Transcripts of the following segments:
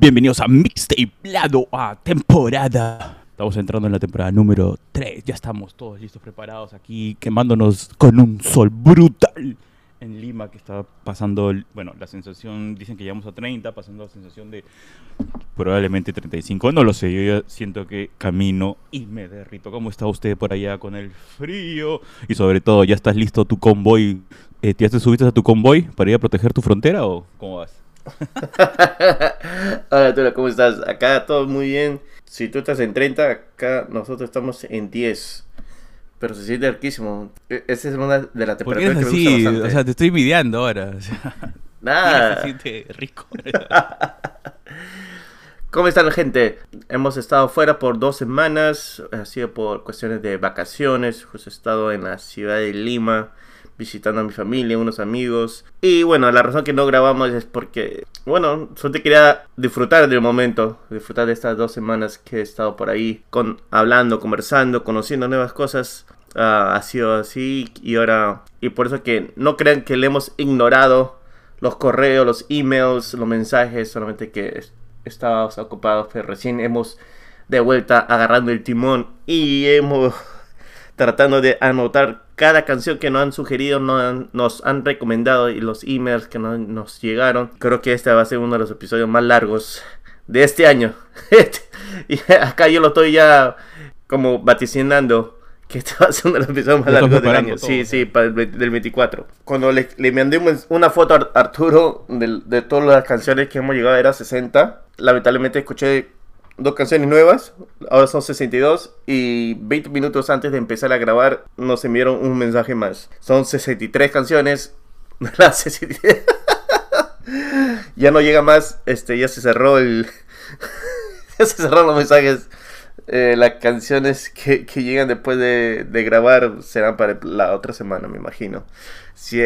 Bienvenidos a Mixtape Lado a temporada. Estamos entrando en la temporada número 3. Ya estamos todos listos, preparados aquí, quemándonos con un sol brutal en Lima, que está pasando, bueno, la sensación, dicen que llegamos a 30, pasando la sensación de probablemente 35. No lo sé, yo ya siento que camino y me derrito. ¿Cómo está usted por allá con el frío? Y sobre todo, ¿ya estás listo tu convoy? Eh, ¿Ya te subiste a tu convoy para ir a proteger tu frontera o cómo vas? Hola, Tula, ¿cómo estás? Acá todo muy bien. Si tú estás en 30, acá nosotros estamos en 10. Pero se siente riquísimo. E- Esa es una de las ¿Por qué temperaturas que me así? gusta bastante. O sea, te estoy envidiando ahora. O sea, Nada. se siente rico. ¿Cómo están, gente? Hemos estado fuera por dos semanas. Ha sido por cuestiones de vacaciones. Pues he estado en la ciudad de Lima visitando a mi familia, unos amigos. Y bueno, la razón que no grabamos es porque, bueno, solo te quería disfrutar del momento, disfrutar de estas dos semanas que he estado por ahí, con, hablando, conversando, conociendo nuevas cosas. Ah, ha sido así y ahora, y por eso que no crean que le hemos ignorado los correos, los emails, los mensajes, solamente que es- estábamos ocupados, pero recién hemos de vuelta agarrando el timón y hemos tratando de anotar cada canción que nos han sugerido, nos han, nos han recomendado y los emails que no- nos llegaron. Creo que este va a ser uno de los episodios más largos de este año. y acá yo lo estoy ya como vaticinando que este va a ser uno de los episodios más largos del año. todo, sí, sí, para el, del 24. Cuando le, le mandé un- una foto a Ar- Arturo de, de todas las canciones que hemos llegado, era 60. Lamentablemente escuché dos canciones nuevas, ahora son 62 y 20 minutos antes de empezar a grabar nos enviaron un mensaje más. Son 63 canciones. Las 63. ya no llega más, este ya se cerró el ya se cerraron los mensajes. Eh, las canciones que, llegan después de, de grabar serán para la otra semana, me imagino. Si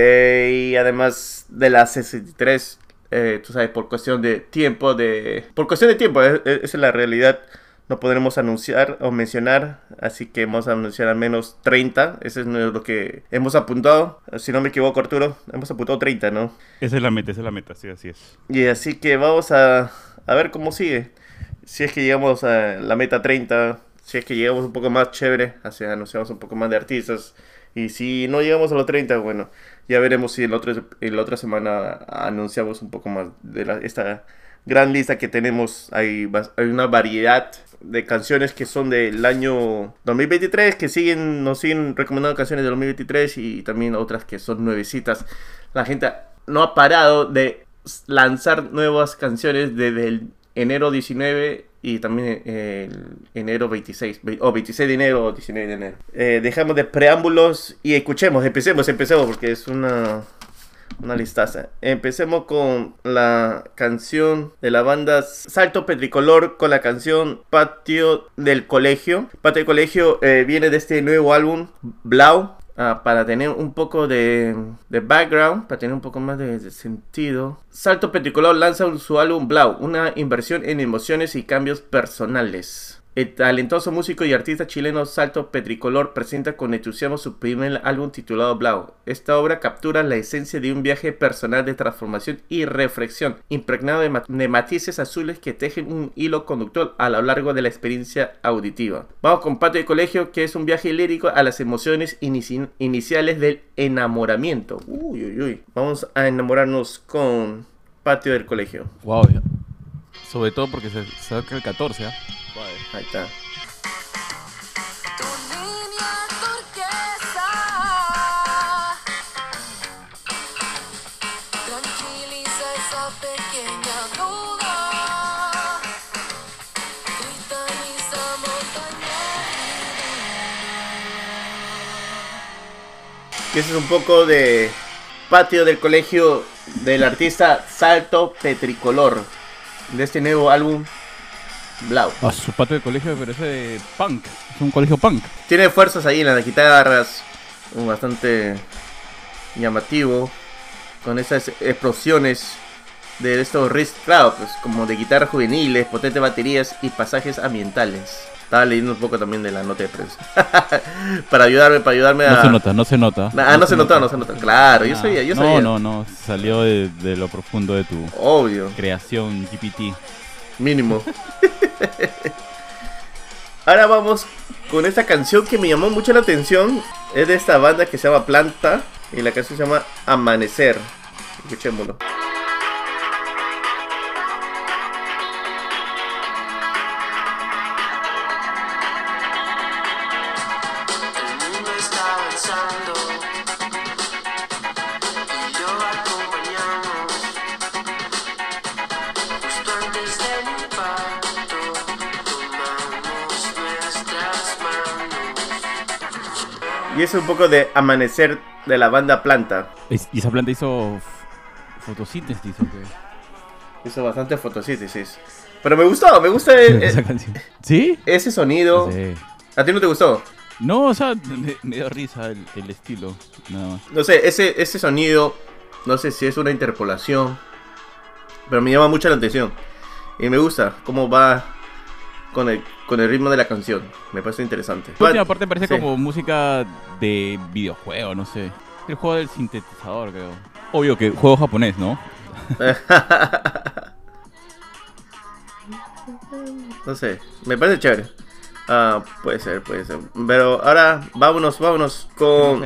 además de las 63, eh, tú sabes, por cuestión de tiempo, de por cuestión de tiempo, esa es la realidad. No podremos anunciar o mencionar, así que vamos a anunciar al menos 30. Eso es lo que hemos apuntado. Si no me equivoco, Arturo, hemos apuntado 30, ¿no? Esa es la meta, esa es la meta, sí, así es. Y así que vamos a, a ver cómo sigue. Si es que llegamos a la meta 30, si es que llegamos un poco más chévere, así anunciamos un poco más de artistas. Y si no llegamos a los 30, bueno, ya veremos si otra, en la otra semana anunciamos un poco más de la- esta gran lista que tenemos. Hay, hay una variedad de canciones que son del año 2023, que siguen, nos siguen recomendando canciones del 2023 y también otras que son nuevecitas. La gente no ha parado de lanzar nuevas canciones desde el enero 19 y también el enero 26, ve- o 26 de enero o 19 de enero. Eh, dejamos de preámbulos y escuchemos, empecemos, empecemos porque es una una listaza. Empecemos con la canción de la banda Salto Petricolor con la canción Patio del Colegio. Patio del Colegio eh, viene de este nuevo álbum, Blau. Ah, para tener un poco de, background, para tener un poco más de, sentido. Salto Petricolor lanza su álbum Blau, una inversión en emociones y cambios personales. El talentoso músico y artista chileno Salto Petricolor presenta con entusiasmo su primer álbum titulado Blau. Esta obra captura la esencia de un viaje personal de transformación y reflexión, impregnado de, ma- de matices azules que tejen un hilo conductor a lo largo de la experiencia auditiva. Vamos con Patio de Colegio, que es un viaje lírico a las emociones inici- iniciales del enamoramiento. Uy, uy, uy. Vamos a enamorarnos con Patio del Colegio. Wow. Sobre todo porque se saca el 14, ¿ah? Ahí está. Tu línea turquesa tranquiliza esa pequeña duda, cristaliza montaña. Que ese es un poco de patio del colegio del artista Salto Petricolor. De este nuevo álbum Blau. A su patio de colegio me parece punk. Es un colegio punk. Tiene fuerzas ahí en las guitarras. un Bastante llamativo. Con esas explosiones de estos riffs, claro, pues como de guitarras juveniles, potentes baterías y pasajes ambientales. Estaba leyendo un poco también de la nota de prensa. para ayudarme, para ayudarme a. No se nota, no se nota. Ah, no, se notó, no se notó. Claro, yo Ah, sabía, yo no, sabía. no, no. Salió de, de lo profundo de tu Obvio. creación GPT. Mínimo. Ahora vamos con esta canción que me llamó mucho la atención. Es de esta banda que se llama Planta. Y la canción se llama Amanecer. Escuchémoslo. El mundo está avanzando es un poco de Amanecer de la banda Planta. ¿Y esa planta hizo fotosíntesis o qué? Hizo bastante fotosíntesis. Pero me gustó, me gusta el- esa el- canción. ¿Sí? ese sonido. Sé. ¿A ti no te gustó? No, o sea, me, me dio risa el, el estilo. Nada más. No sé, ese, ese sonido, no sé si es una interpolación, pero me llama mucho la atención. Y me gusta cómo va con el, con el ritmo de la canción. Me parece interesante. La última parte parece Sí. como música de videojuego, no sé. El juego del sintetizador, creo. Obvio que juego japonés, ¿no? No sé, me parece chévere. Ah, puede ser, puede ser. Pero ahora vámonos, vámonos No con.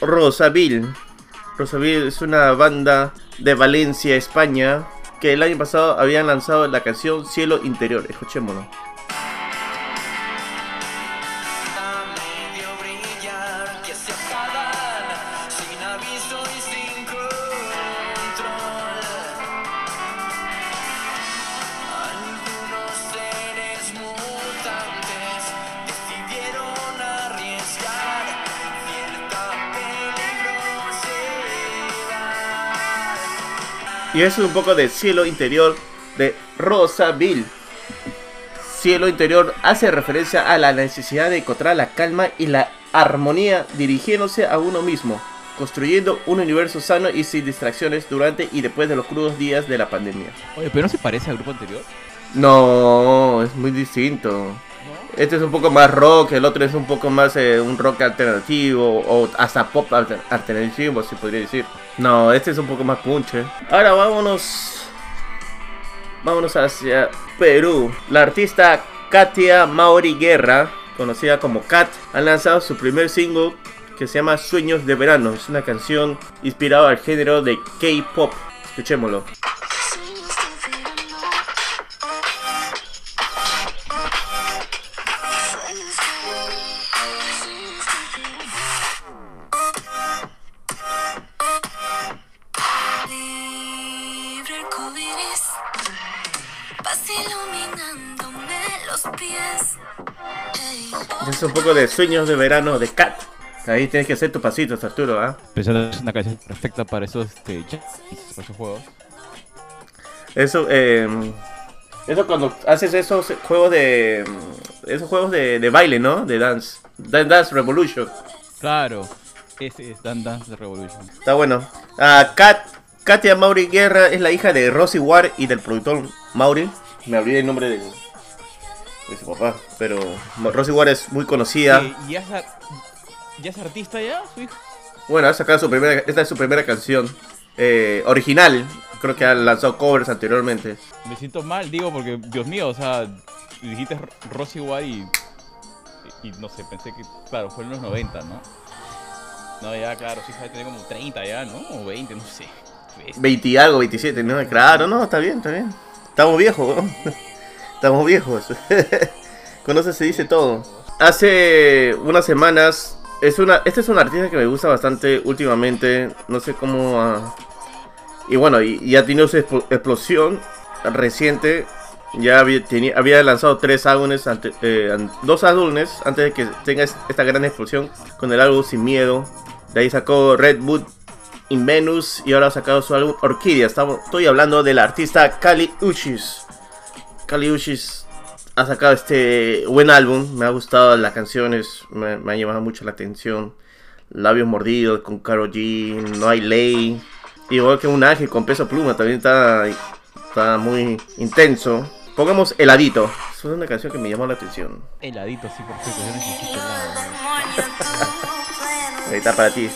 Rosaville. Rosaville es una banda de Valencia, España, que el año pasado habían lanzado la canción Cielo Interior. Escuchémoslo. Y es un poco de Cielo Interior de Rosaville. Cielo Interior hace referencia a la necesidad de encontrar la calma y la armonía dirigiéndose a uno mismo, construyendo un universo sano y sin distracciones durante y después de los crudos días de la pandemia. Oye, pero no se parece al grupo anterior. No, es muy distinto. Este es un poco más rock, el otro es un poco más eh, un rock alternativo o hasta pop alter- alternativo, se podría decir. No, este es un poco más punche. Ahora vámonos. Vámonos hacia Perú. La artista Katia Maori Guerra, conocida como Kat, ha lanzado su primer single que se llama Sueños de Verano. Es una canción inspirada al género de K-pop. Escuchémoslo. Es un poco de Sueños de Verano de Kat. Ahí tienes que hacer tus pasitos, Arturo, ¿ah? Que es una canción perfecta para esos, este, jazz, para esos juegos. Eso, eh, eso cuando haces esos juegos de. Esos juegos de, de baile, ¿no? De dance. Dan- Dance Revolution. Claro, ese es Dan Dance de Revolution. Está bueno. Ah, Kat, Katia Mauri Guerra es la hija de Rosy Ward y del productor Mauri. Me olvidé el nombre de, de su papá. Pero Rosy Ward es muy conocida. Eh, ¿Y ya es, ya es artista ya, su hijo? Bueno, ha sacado su primera. Esta es su primera canción. eh, original. Creo que ha lanzado covers anteriormente. Me siento mal, digo, porque, Dios mío, o sea, dijiste Rosy White y, y no sé, pensé que, claro, fue en los 90, ¿no? No, ya, claro, sí, tener como 30 ya, ¿no? O 20, no sé. Bestia. 20 y algo, 27, ¿no? Claro, no, está bien, está bien. Estamos viejos, weón. Estamos viejos. Con eso se dice todo. Hace unas semanas, es una, este es un artista que me gusta bastante últimamente. No sé cómo. ah, y bueno, y, ha tenido su explo- explosión reciente. Ya había, tenía- había lanzado tres álbumes, eh, dos álbumes antes de que tenga es- esta gran explosión con el álbum Sin Miedo. De ahí sacó Red Boot in Venus y ahora ha sacado su álbum Orquídea. Estamos, estoy hablando del artista Kali Uchis. Kali Uchis ha sacado este buen álbum. Me ha gustado las canciones, me, me ha llamado mucho la atención. Labios mordidos con Karol G, No hay ley. Igual que un ángel con peso pluma, también está, está muy intenso. Pongamos heladito. Es una canción que me llamó la atención. Heladito, sí, perfecto, yo necesito helado. Ahí está para ti.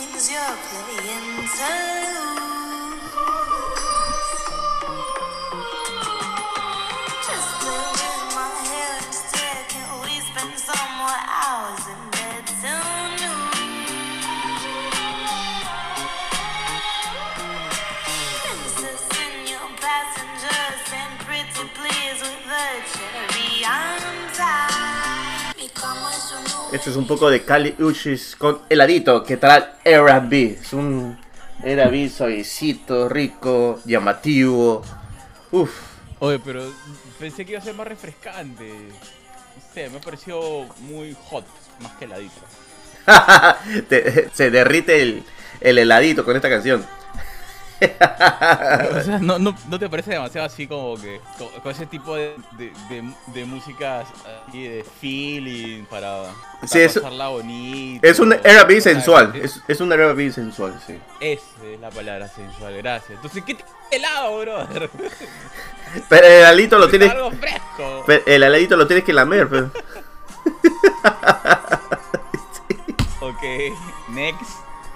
Es un poco de Kali Uchis con heladito, que tal R&B. Es un R&B suavecito, rico, llamativo. Uf. Oye, pero pensé que iba a ser más refrescante. No sé, me pareció muy hot, más que heladito. Se derrite el, el heladito con esta canción. O sea, ¿no, no, no te parece demasiado así como que con, con ese tipo de, de, de, de músicas así de feeling para, para Sí, es- pasarla bonito? Es un R&B sensual. es- Es, un R&B sensual, sí. Esa es la palabra sensual, gracias. Entonces, ¿qué t- helado, brother? Pero el heladito lo tienes... Algo fresco. pero El heladito lo tienes que lamer, pero... Ok, next,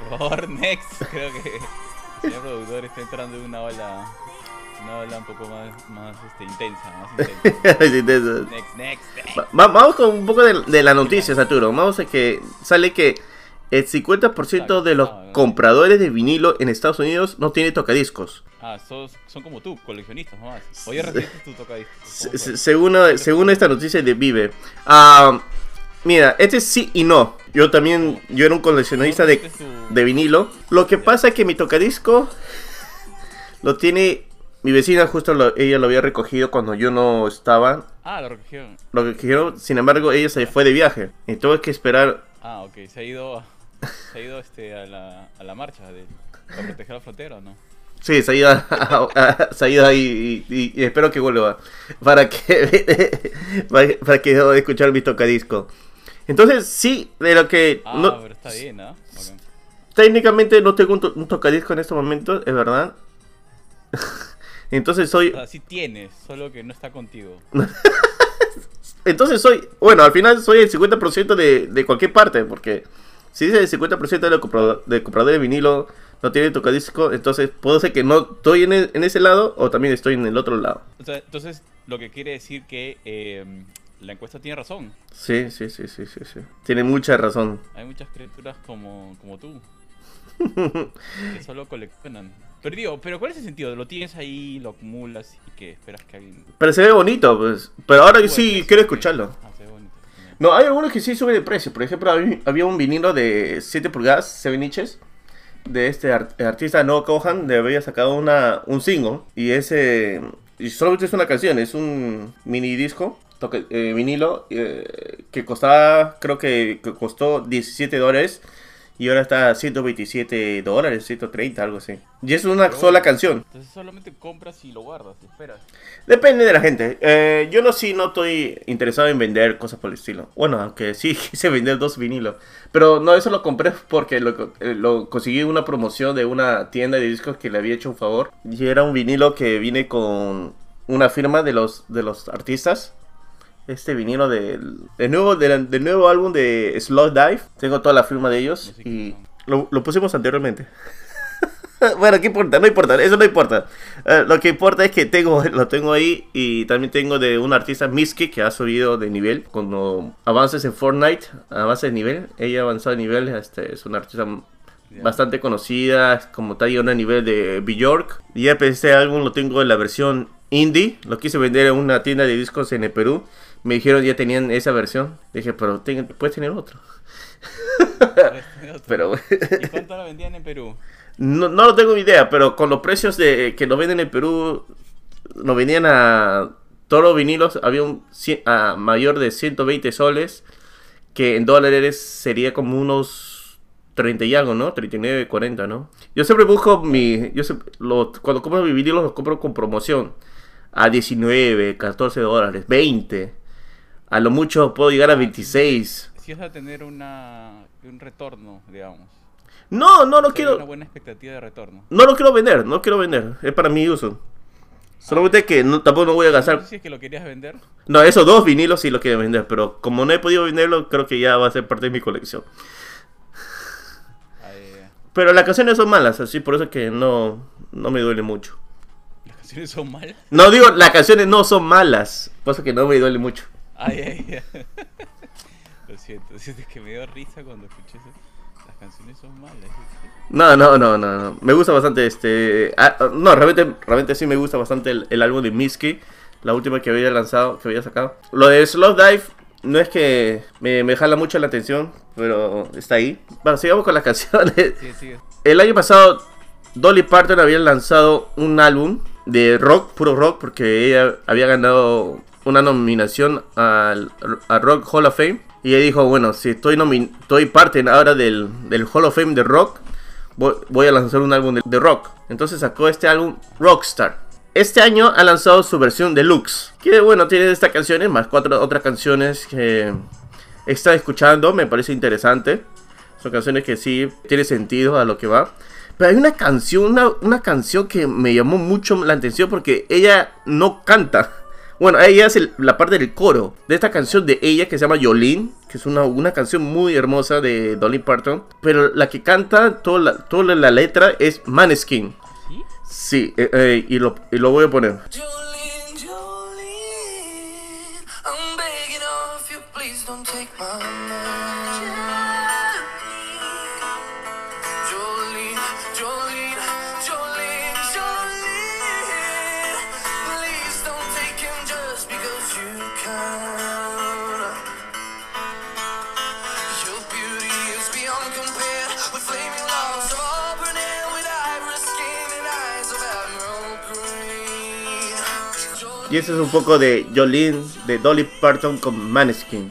por favor, next. Creo que señor productor está entrando en una ola, una ola un poco más, más este, intensa, más intensa. Next, next. Va- va- vamos con un poco de, de la noticia, Saturo. Vamos a que sale que el 50% de los compradores de vinilo en Estados Unidos no tiene tocadiscos. Ah, sos- son como tú, coleccionistas nomás. Hoy recibiste tu tocadiscos. Según, según esta noticia de Vive. Ah, mira, este es sí y no. Yo también, yo era un coleccionista de, de vinilo. Lo que pasa es que mi tocadisco lo tiene mi vecina, justo lo- ella lo había recogido cuando yo no estaba. Ah, lo recogieron. Lo recogieron, sin embargo, ella se fue de viaje. Y tuve que esperar. Ah, ok, se ha ido, se ha ido este, a, la, a la marcha de, para proteger la frontera, ¿o no? Sí, se ha ido, a- a- se ha ido ahí y, y- y espero que vuelva. Para que, para, para que escuchar mi tocadisco. Entonces, sí, de lo que. Ah, no- pero está bien, ¿ah? Bacán. técnicamente no tengo un, to- un tocadisco en este momento, es verdad. Entonces soy. O sea, sí tienes, solo que no está contigo. Entonces soy. Bueno, al final soy el 50% de, de cualquier parte, porque si dice el 50% de los de compradores de vinilo no tiene tocadisco, entonces puedo ser que no estoy en, el- en ese lado o también estoy en el otro lado. O sea, entonces, lo que quiere decir que eh, la encuesta tiene razón. Sí, sí, sí, sí, sí, sí. Tiene mucha razón. Hay muchas criaturas como, como tú. que solo coleccionan. Pero digo, pero ¿cuál es el sentido? Lo tienes ahí, lo acumulas y que esperas que alguien... Pero se ve bonito, pues. Pero ahora sí quiero escucharlo. Ah, se ve bonito. No, hay algunos que sí suben de precio. Por ejemplo, había- un vinilo de 7 pulgadas, 7 inches, de este ar- artista Noah Cohan, de había sacado una, un single. Y ese. Y solamente es una canción, es un mini disco, toque- eh, vinilo, eh, que costaba, creo que, que costó 17 dólares. Y ahora está a 127 dólares, 130, algo así. Y es una Pero sola canción. Entonces solamente compras y lo guardas, y esperas. Depende de la gente. Eh, yo no sí no estoy interesado en vender cosas por el estilo. Bueno, aunque sí quise vender dos vinilos. Pero no, eso lo compré porque lo, eh, lo conseguí una promoción de una tienda de discos que le había hecho un favor. Y era un vinilo que viene con una firma de los, de los artistas. Este vinilo del, del nuevo, del, del nuevo álbum de Slow Dive. Tengo toda la firma de ellos. Y lo, lo pusimos anteriormente. bueno, ¿qué importa? No importa, eso no importa. Eh, lo que importa es que tengo, lo tengo ahí y también tengo de un artista, Miski, que ha subido de nivel. Cuando avances en Fortnite, avances de nivel. Ella ha avanzado de nivel, este, es una artista bastante conocida, como tal, y a nivel de Bjork. Y ya pues, este álbum lo tengo en la versión indie. Lo quise vender en una tienda de discos en el Perú. Me dijeron ya tenían esa versión. Dije, pero puedes tener otro. Pero ¿Y cuánto la vendían en Perú? no, no lo tengo idea, pero con los precios de que lo venden en Perú, lo vendían a todos los vinilos, había un a mayor de 120 soles, que en dólares sería como unos 30 y algo, ¿no? 39, 40, ¿no? Yo siempre busco mi, yo siempre- cuando compro mi vinilo los compro con promoción a 19, 14 dólares, 20. A lo mucho puedo llegar a 26. Si vas a tener una, un retorno, digamos. No, no lo quiero. una buena expectativa de retorno. No lo quiero vender, no quiero vender. Es para mi uso. Solamente que no, tampoco no voy a gastar. si es que lo querías vender. No, esos dos vinilos sí lo quiero vender, pero como no he podido venderlo, creo que ya va a ser parte de mi colección. Ah, Pero las canciones son malas, así por eso que no, no me duele mucho. las canciones son malas. No digo, las canciones no son malas. Pasa que no me duele mucho. Ay, ay, ay. Lo siento, es que me dio risa cuando escuché eso. Las canciones son malas. ¿sí? No, no, no, no, no. Me gusta bastante este. ah, no, realmente, realmente sí me gusta bastante el, el álbum de Misky. La última que había lanzado, que había sacado. Lo de Slow Dive no es que me, me jala mucho la atención, pero está ahí. Bueno, sigamos con las canciones. Sí, sí. El año pasado, Dolly Parton había lanzado un álbum de rock, puro rock, porque ella había ganado una nominación al a Rock Hall of Fame. Y ella dijo, bueno, si estoy, estoy parte ahora del, del Hall of Fame de rock, voy, voy a lanzar un álbum de, de rock. Entonces sacó este álbum Rockstar. Este año ha lanzado su versión deluxe. Que bueno, tiene estas canciones, más cuatro otras canciones que he estado escuchando, me parece interesante. Son canciones que sí tiene sentido a lo que va. Pero hay una canción, una, una canción que me llamó mucho la atención porque ella no canta. Bueno, ella hace la parte del coro de esta canción de ella que se llama Yolene, que es una, una canción muy hermosa de Dolly Parton. Pero la que canta toda la, toda la letra es Maneskin. ¿Sí? Sí, eh, eh, y, lo, y lo voy a poner. Y ese es un poco de Jolene, de Dolly Parton con Maneskin.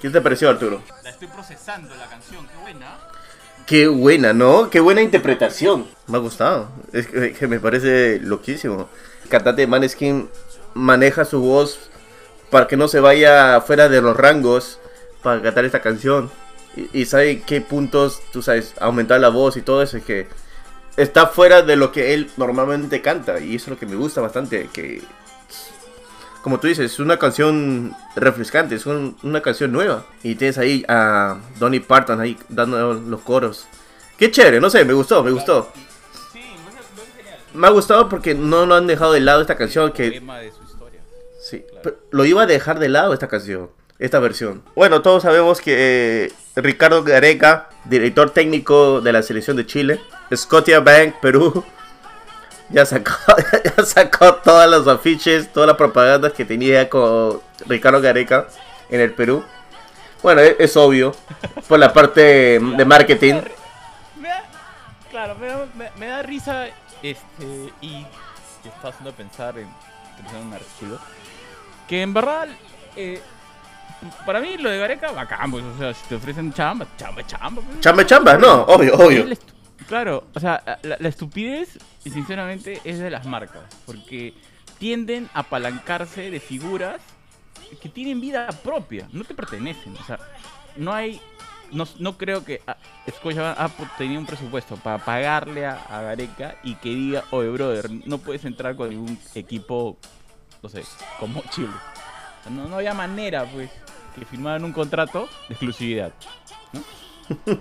¿Qué te pareció, Arturo? La estoy procesando la canción, qué buena. Qué buena, ¿no? Qué buena interpretación. Me ha gustado. Es que, que me parece loquísimo. El cantante de Maneskin maneja su voz para que no se vaya fuera de los rangos para cantar esta canción. Y, y sabe qué puntos, tú sabes, aumentar la voz y todo eso. Es que está fuera de lo que él normalmente canta. Y eso es lo que me gusta bastante. Que, como tú dices, es una canción refrescante, es un- una canción nueva. Y tienes ahí a Donny Parton ahí dando los coros. Qué chévere, no sé, me gustó, me gustó. Sí, me parece genial. Me ha gustado porque no lo han dejado de lado esta canción que tema de su historia. Sí, pero lo iba a dejar de lado esta canción, esta versión. Bueno, todos sabemos que eh, Ricardo Gareca, director técnico de la selección de Chile, Scotia Bank, Perú, ya sacó, ya sacó todas los afiches, todas las propagandas que tenía con Ricardo Gareca en el Perú. Bueno, es, es obvio, por la parte de marketing. Me da, claro, me da, me- da risa este y te está haciendo pensar en utilizar un artículo que en verdad eh, para mí lo de Gareca bacán, pues, o sea, si te ofrecen chamba, chamba, chamba. pues. Chamba, chamba, no, obvio, obvio. Claro, o sea, la, la estupidez, sinceramente, es de las marcas. Porque tienden a apalancarse de figuras que tienen vida propia, no te pertenecen. O sea, no hay. No, no creo que ah, Scotiabank ha tenido un presupuesto para pagarle a, Gareca y que diga, oye, brother, no puedes entrar con ningún equipo, no sé, como Chile. No, no había manera, pues, que firmaran un contrato de exclusividad.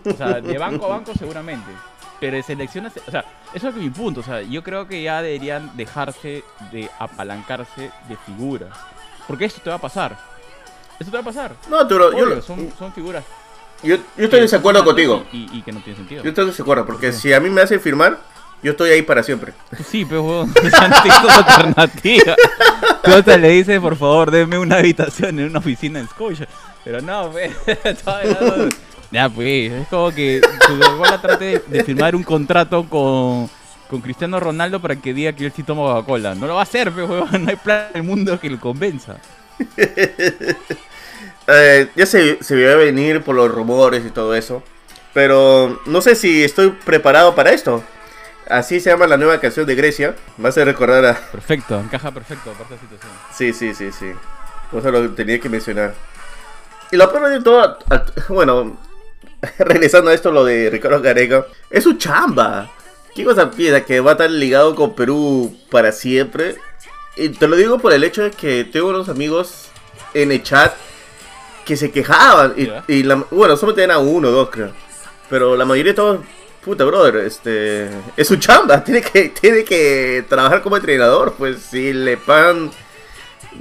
O sea, de banco a banco seguramente. Pero de selección a se- O sea, eso es mi punto. O sea, yo creo que ya deberían dejarse de apalancarse de figuras. Porque esto te va a pasar. Esto te va a pasar. No, yo, Obvio, lo- son, son figuras. yo, yo estoy en desacuerdo contigo. Y, y- y que no tienen sentido. Yo estoy en desacuerdo, porque si a mí me hacen firmar, yo estoy ahí para siempre. Sí, pero alternativa. Hasta le dices, por favor, denme una habitación en una oficina en Scotia. Pero no, pues, todavía no. Ya, pues, es como que Coca-Cola trate de, de firmar un contrato con, con Cristiano Ronaldo para que diga que él sí toma Coca-Cola. No lo va a hacer, pues, no hay plan en el mundo que lo convenza. Eh, ya se, se veía venir por los rumores y todo eso. Pero no sé si estoy preparado para esto. Así se llama la nueva canción de Grecia. Me hace recordar a... Perfecto, encaja perfecto para esta situación. Sí, sí, sí, sí. Eso lo tenía que mencionar. Y lo peor de todo, a- a- bueno, regresando a esto, lo de Ricardo Gareca, es su chamba. ¿Qué cosa piensa? Que va a estar ligado con Perú para siempre. Y te lo digo por el hecho de que tengo unos amigos en el chat que se quejaban. Y, la- bueno, solo tenían a uno o dos, creo. Pero la mayoría de todos puta, brother, este, es su chamba, tiene que, tiene que trabajar como entrenador, pues si le pagan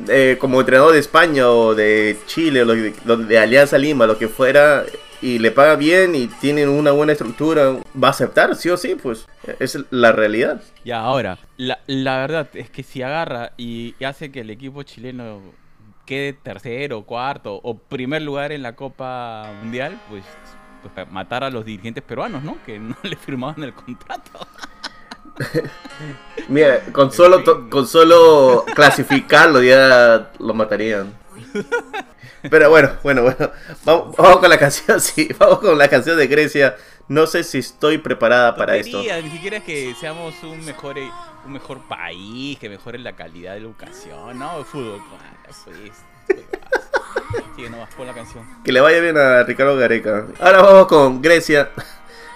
eh, como entrenador de España o de Chile o de Alianza Lima, lo que fuera, y le paga bien y tienen una buena estructura, va a aceptar, sí o sí, pues es la realidad. Ya, ahora, la, la verdad es que si agarra y, y hace que el equipo chileno quede tercero, cuarto o primer lugar en la Copa Mundial, pues, pues matar a los dirigentes peruanos, ¿no? Que no le firmaban el contrato. Mira, con solo, con solo clasificarlo ya lo matarían. Pero bueno, bueno, bueno. Vamos, vamos con la canción, sí. Vamos con la canción de Grecia. No sé si estoy preparada para esto. Tontería, Ni siquiera es que seamos un mejor, eh, un mejor país, que mejore la calidad de la educación, ¿no? El fútbol, pues. Sigue nomás, pon la canción. Que le vaya bien a Ricardo Gareca. Ahora vamos con Grecia.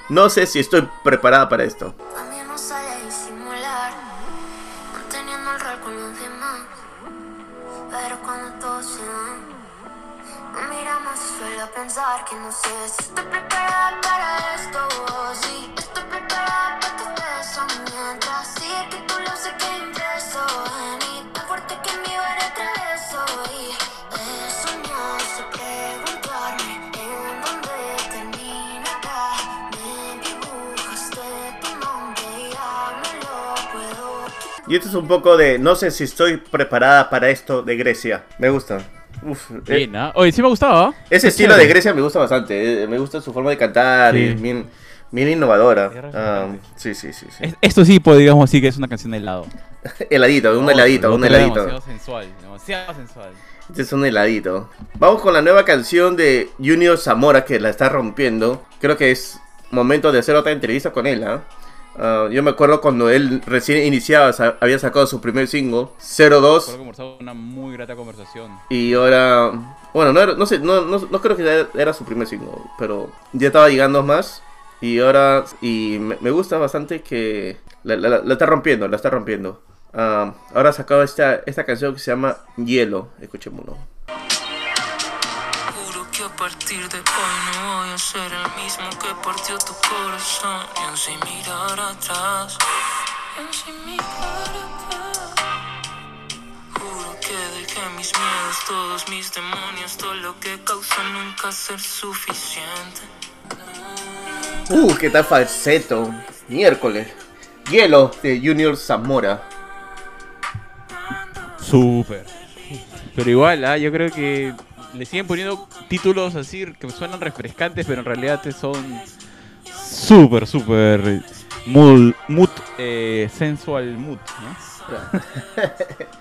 No sé si estoy preparada para esto. Pensar que no sé si estoy preparada para esto. o si estoy preparada para tu beso. Mientras sigue que tú lo sé que ingreso en mí, tan fuerte que mi barrio atraveso. Y he soñado sé preguntarme en dónde termina acá. Me dibujaste tu nombre y ya no lo puedo. Y esto es un poco de no sé si estoy preparada para esto de Grecia. Me gusta. Uf, eh, Bien, ¿ah? Oye, sí me gustaba. ese Qué estilo de. Grecia me gusta bastante. eh, Me gusta su forma de cantar y Sí. es bien, bien innovadora. Ah, sí, sí, sí. sí. Es- Esto sí podríamos decir que es una canción de helado. Heladito, un No, heladito, un heladito. Demasiado sensual, demasiado sensual. Este es un heladito. Vamos con la nueva canción de Junior Zamora que la está rompiendo. Creo que es momento de hacer otra entrevista con él. ¿ah? Ah, yo me acuerdo cuando él recién iniciaba, había sacado su primer single, Recuerdo 02. que conversamos una muy grata conversación. Y ahora, bueno, no, era- no sé, no, no, no creo que era, era su primer single, pero ya estaba llegando más. Y ahora, y me, me gusta bastante que la, la- la está rompiendo, la está rompiendo. Ah, ahora ha sacado esta, esta canción que se llama Hielo, escuchémoslo. Partir de hoy no voy a ser el mismo que partió tu corazón. Y aún sin mirar atrás, y aún sin mirar atrás. Juro que dejé mis miedos, todos mis demonios, todo lo que causa nunca ser suficiente. Uh, qué tal falseto. Miércoles. Hielo de Junior Zamora. Súper. Pero igual, ah, yo creo que le siguen poniendo títulos así que suenan refrescantes, pero en realidad te son súper, súper mood, mood eh, sensual mood, ¿no?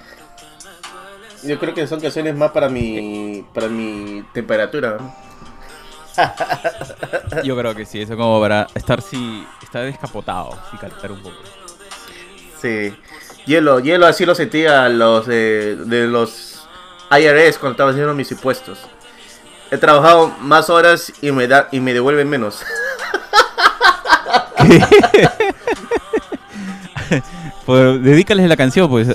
Yo creo que son canciones más para mi, para mi temperatura. ¿no? Yo creo que sí, eso como para estar sí, estar descapotado, sí, cantar un poco. Sí. Hielo, hielo así lo sentía los de, de los IRS cuando estaba haciendo mis impuestos. He trabajado más horas y me da y me devuelven menos. Pues dedícales la canción, pues.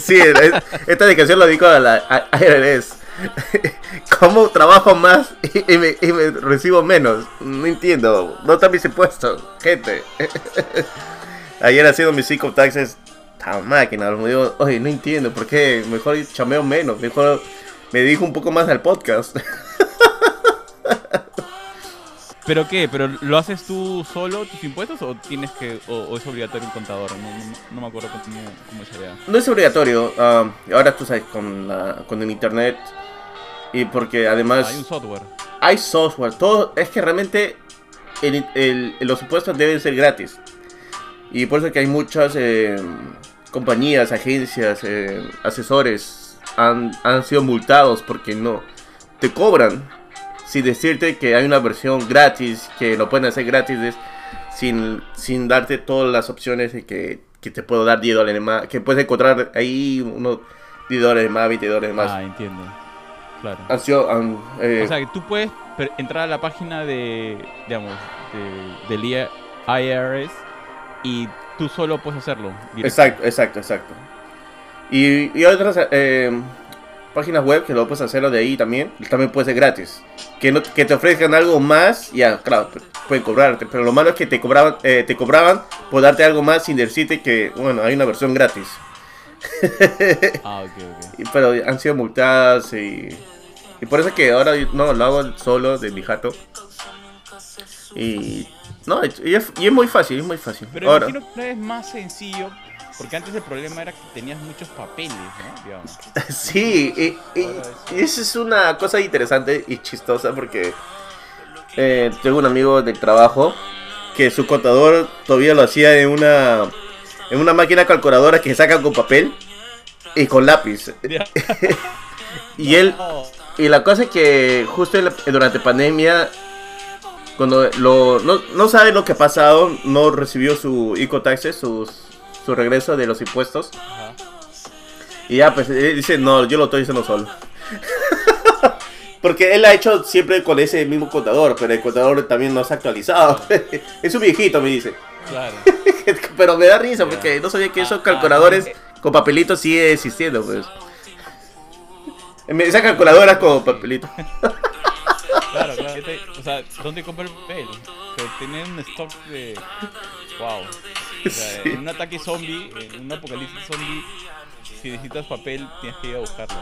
Sí, es- esta dedicación lo dedico a la a- IRS. ¿Cómo trabajo más y, y me, y me recibo menos? No entiendo. ¿Dónde están mis impuestos? Gente. Ayer haciendo mis cinco taxes. Tan máquina. Me digo, oye, no entiendo. ¿Por qué? Mejor chameo menos. Mejor me dedico un poco más al podcast. ¿Pero qué? ¿Pero lo haces tú solo, tus impuestos, o tienes que, o, o es obligatorio un contador? No, no, no me acuerdo cómo, cómo allá. No es obligatorio. ah, ahora tú sabes, con, la, con el internet. Y porque además... Hay un software. hay software, todo, es que realmente el- el- los impuestos deben ser gratis. Y por eso que hay muchas eh, compañías, agencias, eh, asesores han, han sido multados porque no te cobran sin decirte que hay una versión gratis, que lo pueden hacer gratis es- sin, sin darte todas las opciones de que, que te puedo dar 10 dólares más, que puedes encontrar ahí unos 10 dólares más, 20 dólares más. Ah, entiendo. Claro. Han sido, han, eh, O sea, que tú puedes entrar a la página de, digamos, de, del IRS y tú solo puedes hacerlo. directo. Exacto, exacto, exacto. Y, y otras, eh, páginas web que lo puedes hacerlo de ahí también. También puede ser gratis. Que, no, que te ofrezcan algo más, ya, claro, pu- pueden cobrarte. Pero lo malo es que te cobraban, eh, te cobraban por darte algo más sin decirte que, bueno, hay una versión gratis. Ah, ok, ok. Y- Pero han sido multadas y, y por eso es que ahora no lo hago solo de mi jato. Y no, y es, y es muy fácil, es muy fácil. Pero ahora, imagino que ahora es más sencillo, porque antes el problema era que tenías muchos papeles, ¿no? Digamos. sí, y, y- y eso es una cosa interesante y chistosa porque eh, tengo un amigo del trabajo que su contador todavía lo hacía en una en una máquina calculadora que saca con papel y con lápiz. Y él No, Y la cosa es que justo en la- durante pandemia, cuando lo, no, no sabe lo que ha pasado, no recibió su ecotaxes, su, su regreso de los impuestos. ajá. Y ya, pues él dice, no, yo lo estoy haciendo solo. Porque él ha hecho siempre con ese mismo contador, pero el contador también no se ha actualizado. es un viejito, me dice. Claro. pero me da risa porque no sabía que esos calculadores con papelitos sigue existiendo, pues. Esa calculadora con papelitos. Claro, claro. O sea, ¿dónde compra el papel? Pero tener un stock de. Wow. O sea, en un ataque zombie, en un apocalipsis zombie, si necesitas papel, tienes que ir a buscarlo.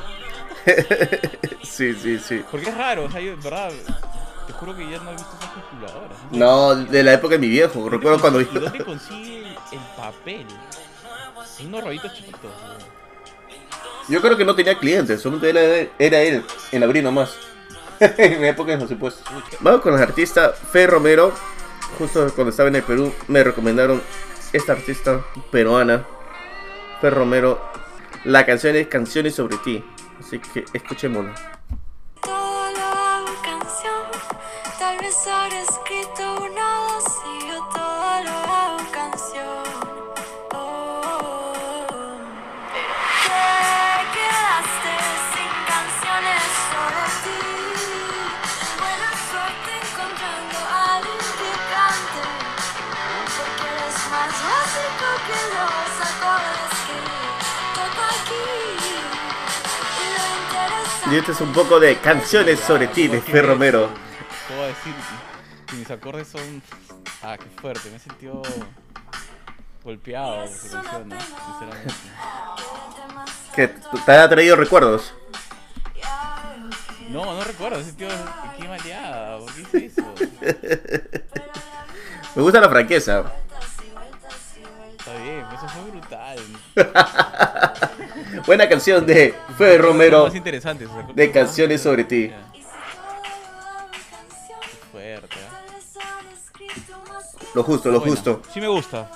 Sí, sí, sí. Porque es raro, o sea, yo, verdad, te juro que ya no he visto esas calculadoras. No, de la época de mi viejo. ¿Dónde Recuerdo cuando... ¿Y dónde consigue el, el papel? Unos rollitos chiquitos. Yo creo que no tenía clientes, solo era, era él, en abril nomás. en la época de los impuestos. Vamos con el artista Fe Romero. Justo cuando estaba en el Perú me recomendaron esta artista peruana, Fe Romero. La canción es Canciones sobre ti. Así que canción. Tal vez escrito Y este es un poco de Canciones sobre ti de Fe Romero. Puedo decir que mis acordes son. Ah, qué fuerte, me he sentido golpeado por su canción, ¿no? Sinceramente. Que te ha traído recuerdos. No, no recuerdo, he sentido. Qué maleada, ¿por qué hice eso? Me gusta la franqueza. Está bien, eso fue brutal. Buena canción de Fe Son Romero. más acordes de Canciones sobre ti. Fuerte, ¿ah? Lo justo, lo justo. Sí me gusta.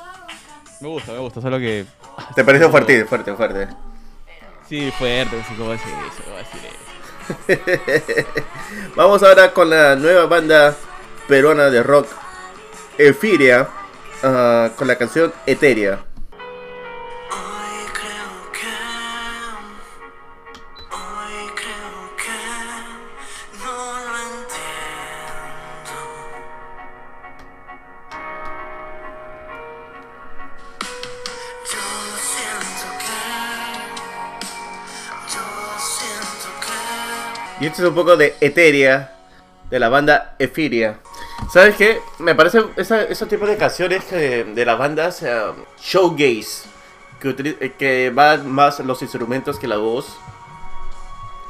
Me gusta, me gusta, solo que. ¿Te pareció fuerte? Fuerte, fuerte. Sí, fuerte, sí, ¿cómo va a decir eso? ¿Cómo decir eso? Vamos ahora con la nueva banda peruana de rock, Efiria, ah, con la canción Eteria. Y este es un poco de Eteria, de la banda Efiria. ¿Sabes qué? Me parece esa- esos tipos de canciones que- de las bandas eh, showgaze, que, eh, que van más los instrumentos que la voz.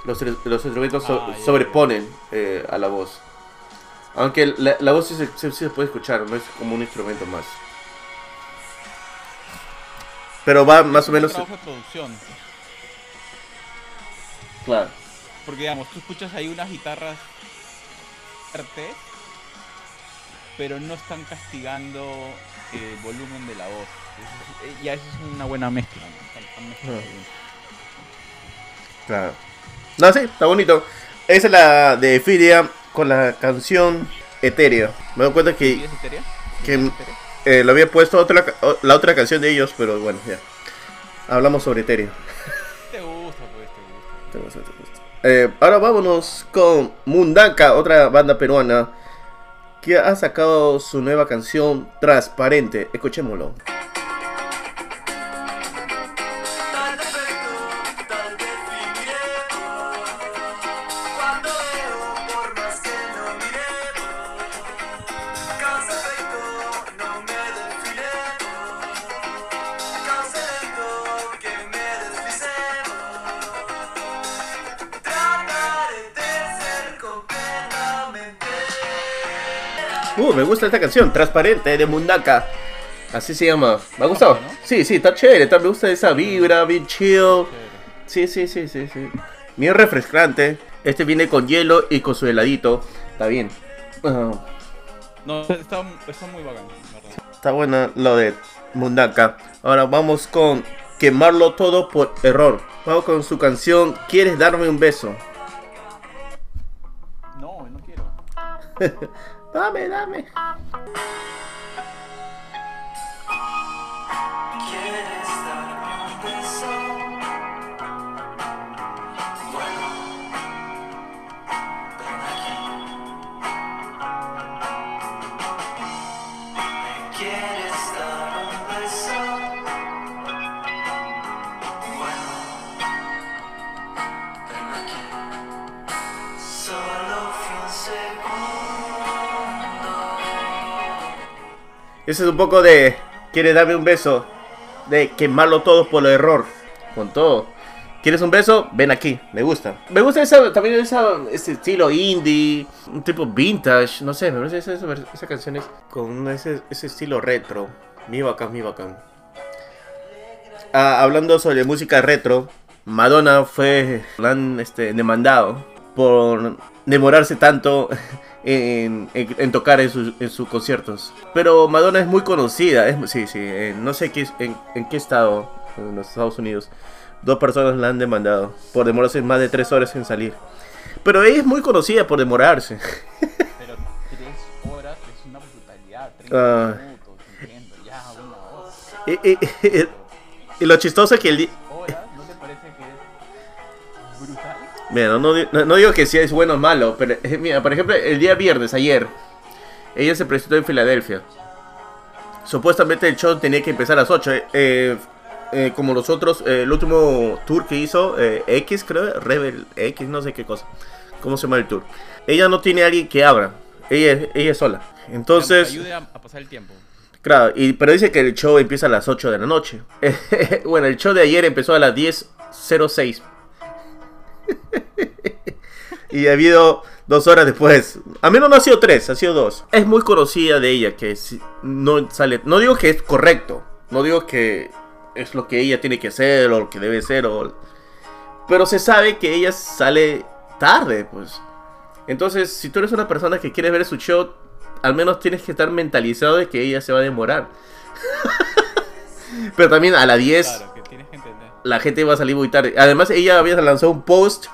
Los, los instrumentos so- Ah, sobreponen eh, a la voz. Aunque la, la voz sí se, sí- se puede escuchar, no es como un instrumento más. Pero va más o menos... trabajo de producción. Claro. Porque digamos, tú escuchas ahí unas guitarras fuertes, pero no están castigando el volumen de la voz. Eso es- ya eso es una buena mezcla. ¿no? Ah. Claro. No, sí, está bonito. Esa es la de Firia con la canción Eteria. Me doy cuenta que que- eh, lo había puesto otra, la otra canción de ellos, pero bueno, ya. Hablamos sobre Eteria. Te gusta, pues, te gusta. Te gusta, te gusta. Eh, ahora vámonos con Mundaka, otra banda peruana que ha sacado su nueva canción Transparente. Escuchémoslo. Gusta esta canción, Transparente de Mundaka. Así se llama. ¿Me ha gustado? Sí, sí, está chévere. Está, me gusta esa vibra, bien chill. Sí, sí, sí, sí, sí. Bien refrescante. Este viene con hielo y con su heladito. Está bien. Ah, No, está, está muy bacán, está buena lo de Mundaka. Ahora vamos con Quemarlo Todo por Error. Vamos con su canción ¿Quieres darme un beso? No, no quiero. Dame, dame. Ese es un poco de ¿Quieres darme un beso? De quemarlo todo por el error. Con todo. ¿Quieres un beso? Ven aquí. Me gusta. Me gusta esa, también esa, ese estilo indie. Un tipo vintage. No sé, me parece esa, esa, esa canción es con ese, ese estilo retro. Mi bacán, mi bacán. Ah, hablando sobre música retro. Madonna fue. La han este, demandado por demorarse tanto en, en- en tocar en sus, en sus conciertos. Pero Madonna es muy conocida, es, sí, sí, no sé qué, en, qué estado, en los Estados Unidos, dos personas la han demandado por demorarse más de tres horas en salir. Pero ella es muy conocida por demorarse. Pero tres horas es una brutalidad. 30 Ah. minutos, entiendo, ya, una hora. Y, y- y- y lo chistoso es que el Mira, no, no no- digo que si es bueno o malo, pero eh, mira, por ejemplo, el día viernes, ayer, ella se presentó en Filadelfia. Supuestamente el show tenía que empezar a las 8. eh, eh, como los otros, eh, el último tour que hizo, X creo, Rebel X, no sé qué cosa. ¿Cómo se llama el tour? Ella no tiene a alguien que abra. Ella, ella es sola. Entonces... Ayude a, a pasar el tiempo. Claro, y, pero dice que el show empieza a las 8 de la noche. bueno, el show de ayer empezó a las 10.06. y ha habido dos horas después. A menos no ha sido tres, ha sido dos. Es muy conocida de ella que no sale. No digo que es correcto. No digo que es lo que ella tiene que hacer o lo que debe ser. O... Pero se sabe que ella sale tarde, pues. Entonces, si tú eres una persona que quiere ver su show, al menos tienes que estar mentalizado de que ella se va a demorar. Pero también a las 10 Claro, que tienes que entender. la gente va a salir muy tarde. Además, ella había lanzado un post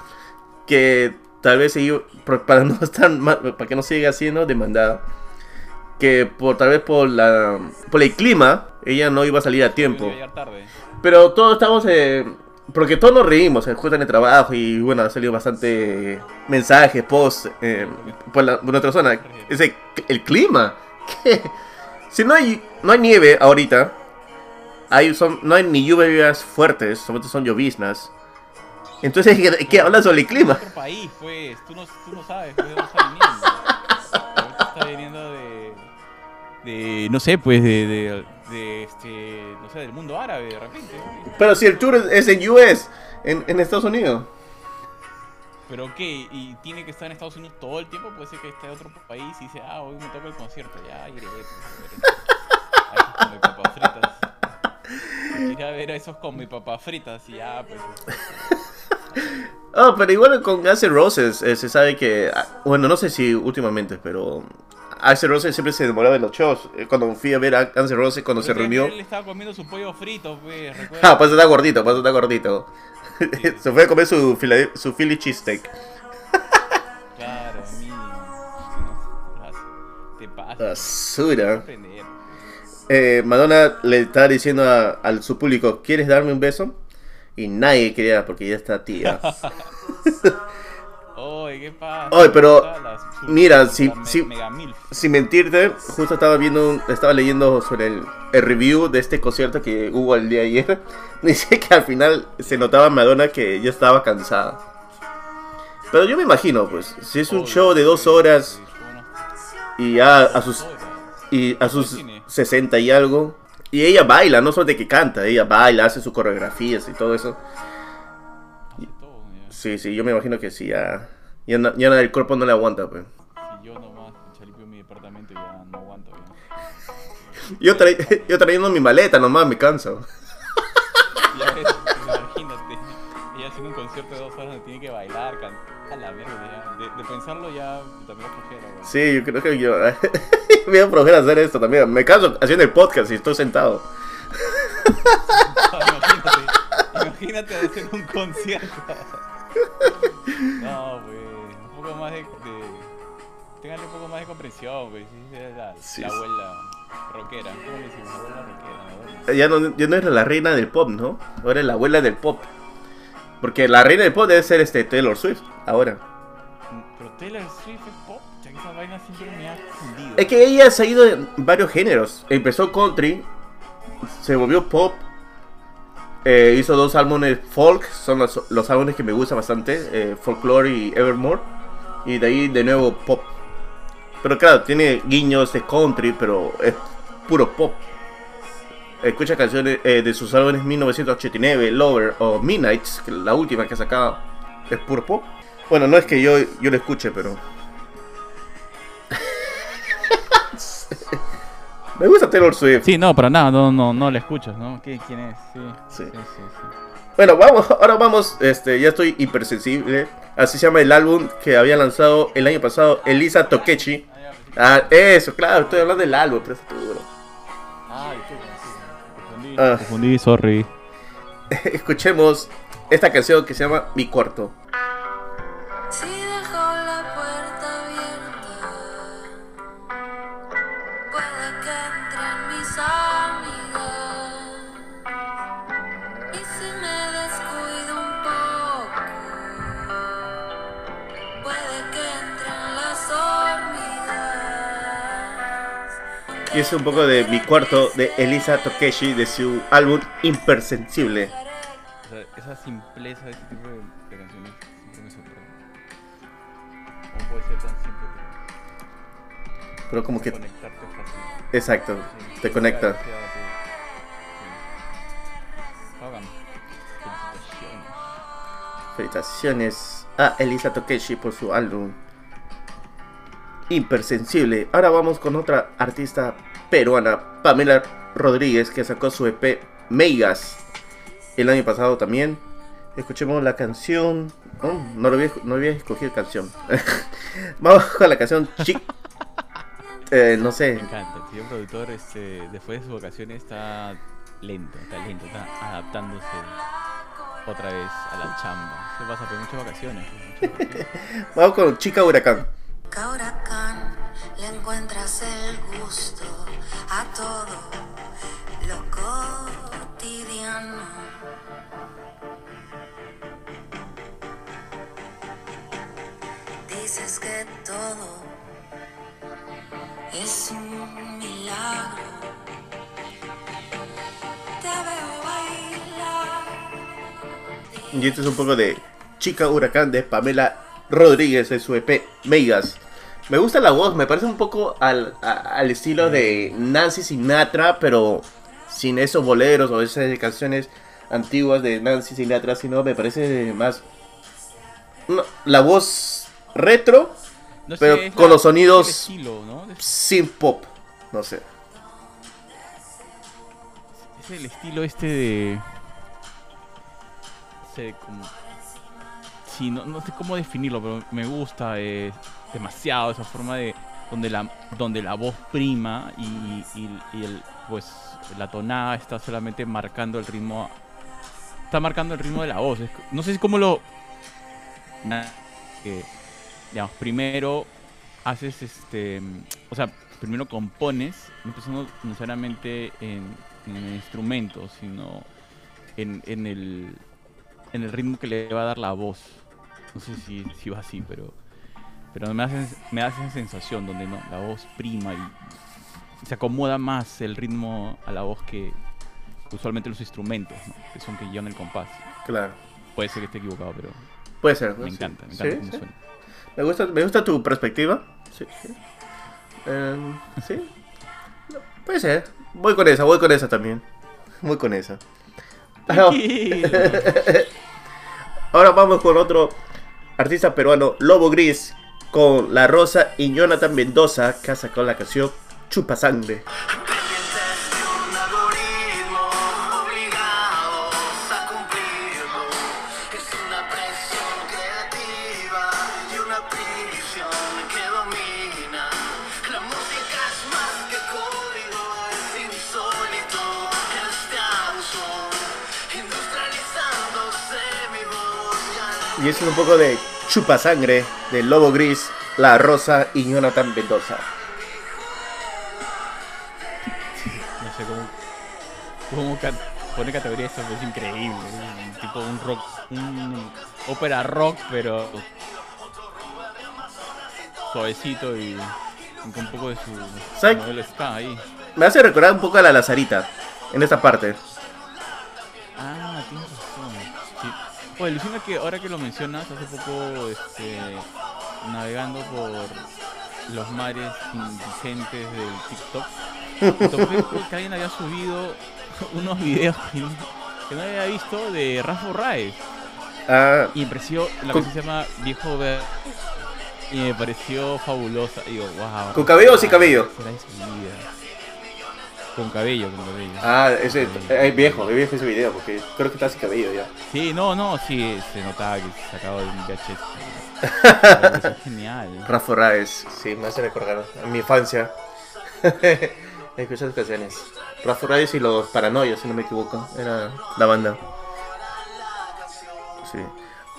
que tal vez ella, por- para no estar ma- para que no siga siendo demandada, que por tal vez por la por el clima, ella no iba a salir a tiempo. Pero todos estamos eh, porque todos nos reímos, se justo en el trabajo y bueno, ha salido bastante mensajes, posts eh, por, la, por nuestra zona. Ese, el clima. ¿Qué? Si no hay, no hay nieve ahorita, hay, son, no hay ni lluvias fuertes, solamente son lloviznas. Entonces, ¿qué, qué hablas sobre el clima? Otro país, pues. Tú no, tú no sabes pues, de dónde está viniendo. Ahorita está viniendo de. De. No sé, pues, de. de, de, este. No sé, del mundo árabe, de repente. Pero si el tour es- en US, en, en Estados Unidos. Pero qué, y tiene que estar en Estados Unidos todo el tiempo, puede ser que esté en otro país y dice, ah, hoy me toca el concierto, ya iré. Pues, papas fritas. Ir a ver a esos con mi papas fritas y ya, pues. Ah, pero igual con N' Roses eh, se sabe que, ah, bueno, no sé si últimamente, pero N' Roses siempre se demoraba en los shows. Eh, Cuando fui a ver a N' Roses cuando se Pero reunió, Él estaba comiendo su pollo frito, pues, ah, pues está gordito, pues está gordito. se fue a comer su, Phila- su Philly cheesesteak. Claro, a mí. Te pasa. Basura. Eh, Madonna le estaba diciendo a, a su público, ¿quieres darme un beso? Y nadie quería porque ya está tía. Oye, ¿qué pasa? Oye, pero, mira, si- si-. Sin mentirte, justo estaba viendo, un- estaba leyendo sobre el, el review de este concierto que hubo el día de ayer. Dice que al final se notaba a Madonna que ya estaba cansada. Pero yo me imagino, pues, si es un show de dos horas y ya a sus y a sus Cine. 60 y algo. Y ella baila, no solo de que canta, ella baila, hace sus coreografías y todo eso. Sí, sí, yo me imagino que sí, ya, ya, no- ya el cuerpo no le aguanta, pues. Si yo nomás, Charipio, mi departamento ya no aguanto. Ya. Yo, tra- yo trayendo mi maleta nomás, me canso. Ya ves, imagínate. Ella haciendo un concierto de dos horas donde tiene que bailar, cantar. A la mierda, ya. De, de pensarlo ya también weón. Sí, yo creo que yo voy a probar hacer esto también. Me canso haciendo el podcast y estoy sentado. imagínate, imagínate hacer un concierto. No, pues, un poco más de, de un poco más de comprensión, es la, Sí, la sí. abuela rockera, ¿cómo le decimos? La abuela rockera, ¿no? Ya no, ya no eres la reina del pop, ¿no? Ahora es la abuela del pop. Porque la reina del pop debe ser este Taylor Swift, ahora. Pero Taylor Swift es Es que ella ha ido en varios géneros. Empezó country, se volvió pop. eh, hizo dos álbumes folk, son los, los álbumes que me gustan bastante, eh, Folklore y Evermore. Y de ahí de nuevo pop. Pero claro, tiene guiños de country, pero es puro pop. Escucha canciones eh, de sus álbumes 1989, Lover o Midnights, que es la última que ha sacado, es puro pop. Bueno, no es que yo, yo lo escuche, pero me gusta Taylor Swift. Sí, no, para nada, no, no, no la escuchas, ¿no? ¿Qué- ¿Quién es? Sí, Sí. sí, sí. Bueno, vamos, ahora vamos, este, ya estoy hipersensible. Así se llama el álbum que había lanzado el año pasado Elisa Tokechi. Ah, eso, claro, estoy hablando del álbum, pero está duro. Confundí. Ah. Confundí, sorry. Escuchemos esta canción que se llama Mi cuarto. Es un poco de Mi cuarto de Elisa Tokechi de su álbum Impersensible. O sea, esa simpleza de este tipo de, de canciones siempre me sorprende. ¿Cómo puede ser tan simple? Pero como que, Pero conectarte fácil. exacto, Sí, te conecta. sí. Felicitaciones. Felicitaciones a Elisa Tokechi por su álbum Impersensible. Ahora vamos con otra artista peruana, Pamela Rodríguez, que sacó su EP Megas el año pasado también. Escuchemos la canción. Oh, no, lo había, no había escogido canción. vamos con la canción Chic. Eh, no sé. Me encanta, el señor productor este, después de sus vacaciones está lento, está lento, está adaptándose otra vez a la chamba. Se pasa por muchas vacaciones. muchas vacaciones. Vamos con Chica Huracán. Huracán le encuentras el gusto a todo lo cotidiano. Dices que todo es un milagro. Te veo bailar. Y este es un poco de Chica Huracán de Pamela Rodríguez de su EP Megas. Me gusta la voz, me parece un poco al, a- al estilo de Nancy Sinatra, pero sin esos boleros o esas canciones antiguas de Nancy Sinatra, sino me parece más no, la voz retro, No sé, Pero con los sonidos- estilo, ¿no? Sin pop. No sé. es el estilo este de. no sé, como. Sí, no, no sé cómo definirlo, pero me gusta eh, demasiado esa forma de. Donde la, donde la voz prima y, y- el, pues, la tonada está solamente marcando el ritmo. Está marcando el ritmo de la voz. No sé si cómo lo. que, digamos, primero haces este. O sea, primero compones, no pensando necesariamente en, en el instrumento, sino en, en el, en el ritmo que le va a dar la voz. No sé si, si va así, pero, pero me, hace, me da esa sensación donde no, la voz prima y, se acomoda más el ritmo a la voz que usualmente los instrumentos, ¿no? que son que llevan el compás. Claro. Puede ser que esté equivocado, pero Puede ser. me Sí. encanta, me Sí, encanta cómo sí. suena. Me gusta, me gusta tu perspectiva. Sí, sí. Em, sí. No, puede ser. Voy con esa, voy con esa también. Voy con esa. Ahora vamos con otro artista peruano, Lobo Gris, con La Rosa y Jonathan Mendoza, que ha sacado la canción Chupa Sangre. Y una prisión que domina. La música es más que código, es insólito abuso. Industrializándose mi voz ya Y es un poco de Chupa Sangre de Lobo Gris, La Rosa y Jonathan Mendoza. No sé cómo, cómo pone categoría esto, es increíble. tipo un rock, un ópera rock, pero suavecito y, con un poco de su ¿Sabe? modelo ska ahí. Me hace recordar un poco a la Lazarita en esta parte. Ah, tienes. Oye, alucina que ahora que lo mencionas, hace poco este, navegando por los mares indigentes del TikTok, topé que alguien había subido unos videos que no, había visto de Rafa Raez. Ah, Y me pareció, la canción se llama Viejo Ver. Y me pareció fabulosa. Y digo, wow. ¿Con cabello o sin cabello? Será vida. Con cabello, con cabello. ah ese es viejo, es viejo ese video porque creo que está sin cabello ya. Sí, no, no, sí, se notaba que se sacaba de un VHS. Pareció genial. Rafa Raes, sí, me hace recordar a mi infancia. Escuché esas canciones. Rafa Raes y los Paranoias, si no me equivoco, era la banda. Sí.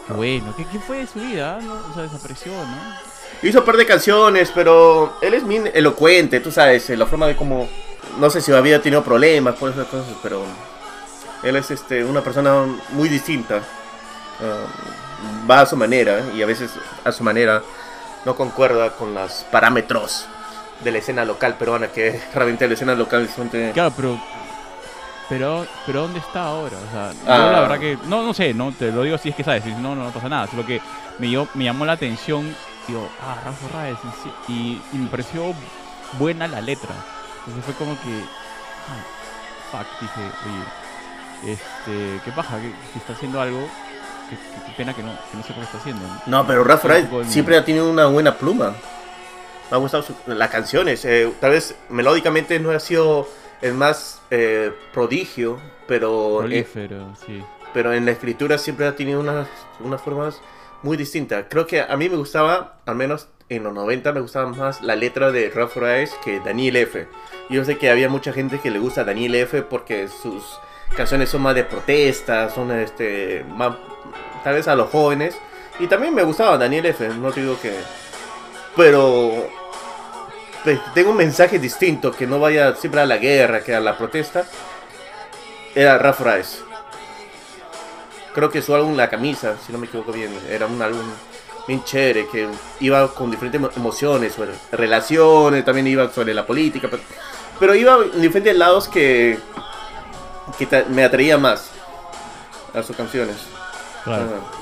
Bueno, ¿qué, qué fue de su vida? No, o sea, desapareció, ¿no? Hizo un par de canciones, pero él es bien elocuente, tú sabes, eh, la forma de cómo... No sé si había tenido problemas por esas cosas, pero él es este, una persona muy distinta. Ah, va a su manera y a veces a su manera no concuerda con los parámetros de la escena local peruana, que realmente la escena local es bastante- Claro, pero. Pero, pero ¿dónde está ahora? O sea, yo Ah. la verdad que. No, no sé, no te lo digo si es que sabes. Si no, no, no pasa nada. Solo que me, dio- me llamó la atención. Digo, ah, Rafa Y, y me pareció buena la letra. Entonces fue como que. ah, fuck, dije, oye. Este, ¿qué paja? Que, está haciendo algo. Qué pena que no, que no sé por qué está haciendo. ¿no? Pero Rafa en- siempre ha tenido una buena pluma. Me ha gustado su- las canciones. eh, tal vez melódicamente no ha sido el más eh, prodigio, pero, eh, Prolífero, sí. pero en la escritura siempre ha tenido unas, unas formas muy distintas. Creo que a mí me gustaba, al menos en los 90, me gustaba más la letra de Rafa Raez que Daniel F. Yo sé que había mucha gente que le gusta Daniel F porque sus canciones son más de protesta, son este, más, tal vez a los jóvenes. Y también me gustaba Daniel F, no te digo que... Pero pues, tengo un mensaje distinto, que no vaya siempre a la guerra, que a la protesta. Era Rafa Raez. Creo que su álbum La Camisa, si no me equivoco bien, era un álbum bien chévere, que iba con diferentes emo- emociones, sobre relaciones, también iba sobre la política, pero, pero iba en diferentes lados que, que me atraía más a sus canciones. Claro. Ajá.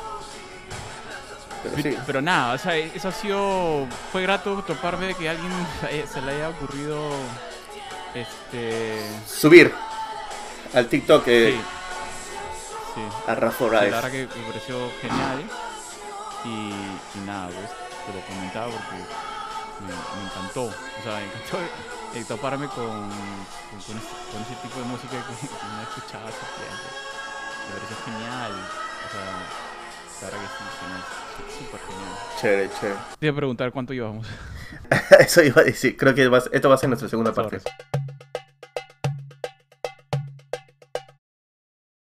Pero sí. Pero nada, o sea, eso ha sido. Fue grato toparme de que a alguien se le haya ocurrido. Este. Subir al TikTok eh, Sí. Sí. a Rafa Sí, Raez. la verdad que me pareció genial. Y, y nada, pues te lo comentaba porque me, me encantó. O sea, me encantó el toparme con, con, con ese, con ese tipo de música que, que no escuchaba hace tiempo. Me pareció genial. O sea, la verdad que sí, genial. Súper genial. Chévere, chévere. Te iba a preguntar cuánto llevamos. Eso iba a decir. Creo que va esto va a ser nuestra segunda parte.